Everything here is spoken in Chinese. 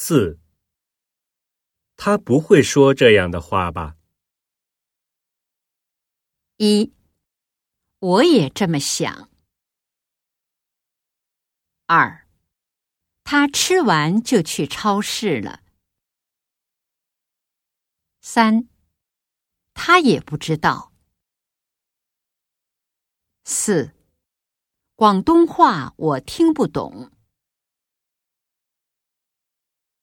四。他不会说这样的话吧？一。我也这么想。二。他吃完就去超市了。三。他也不知道。四。广东话我听不懂。